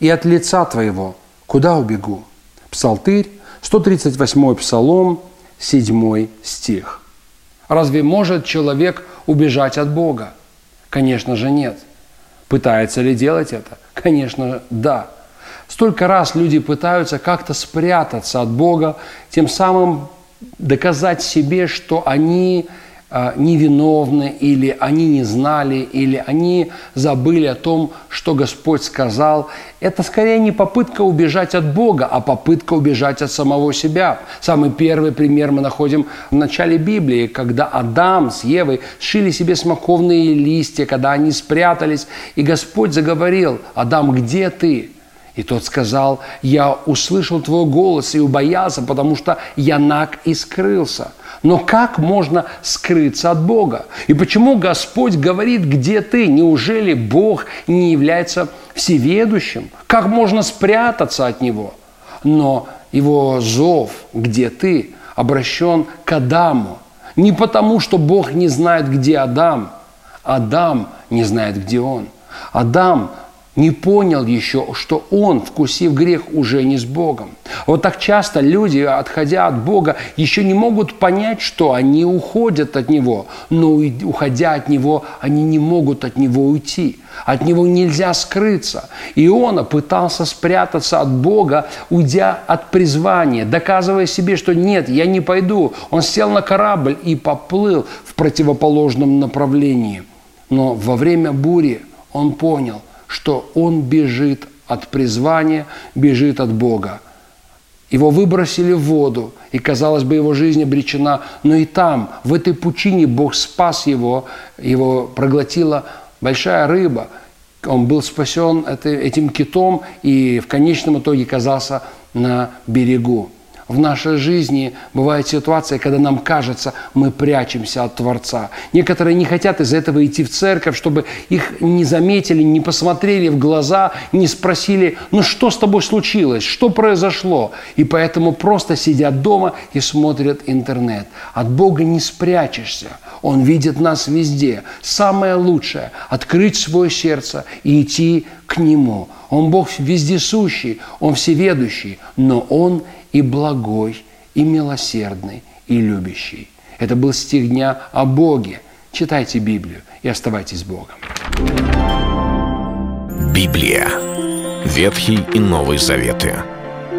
и от лица Твоего? Куда убегу? Псалтырь, 138 Псалом, 7 стих. Разве может человек убежать от Бога? Конечно же нет. Пытается ли делать это? Конечно, да. Столько раз люди пытаются как-то спрятаться от Бога, тем самым доказать себе, что они невиновны, или они не знали, или они забыли о том, что Господь сказал. Это скорее не попытка убежать от Бога, а попытка убежать от самого себя. Самый первый пример мы находим в начале Библии, когда Адам с Евой шили себе смоковные листья, когда они спрятались, и Господь заговорил, «Адам, где ты?» И тот сказал, я услышал твой голос и убоялся, потому что я наг и скрылся. Но как можно скрыться от Бога? И почему Господь говорит, где ты? Неужели Бог не является всеведущим? Как можно спрятаться от Него? Но его зов, где ты, обращен к Адаму. Не потому, что Бог не знает, где Адам. Адам не знает, где он. Адам не понял еще, что он, вкусив грех, уже не с Богом. Вот так часто люди, отходя от Бога, еще не могут понять, что они уходят от Него. Но уходя от Него, они не могут от Него уйти. От Него нельзя скрыться. Иона пытался спрятаться от Бога, уйдя от призвания, доказывая себе, что нет, я не пойду. Он сел на корабль и поплыл в противоположном направлении. Но во время бури он понял – что он бежит от призвания, бежит от Бога. Его выбросили в воду, и, казалось бы, его жизнь обречена. Но и там, в этой пучине, Бог спас его, его проглотила большая рыба. Он был спасен этим китом и в конечном итоге оказался на берегу. В нашей жизни бывает ситуация, когда нам кажется, мы прячемся от Творца. Некоторые не хотят из-за этого идти в церковь, чтобы их не заметили, не посмотрели в глаза, не спросили, ну что с тобой случилось, что произошло. И поэтому просто сидят дома и смотрят интернет. От Бога не спрячешься. Он видит нас везде. Самое лучшее – открыть свое сердце и идти к Нему. Он Бог вездесущий, Он всеведущий, но Он и благой, и милосердный, и любящий. Это был стих дня о Боге. Читайте Библию и оставайтесь с Богом. Библия. Ветхий и Новый Заветы.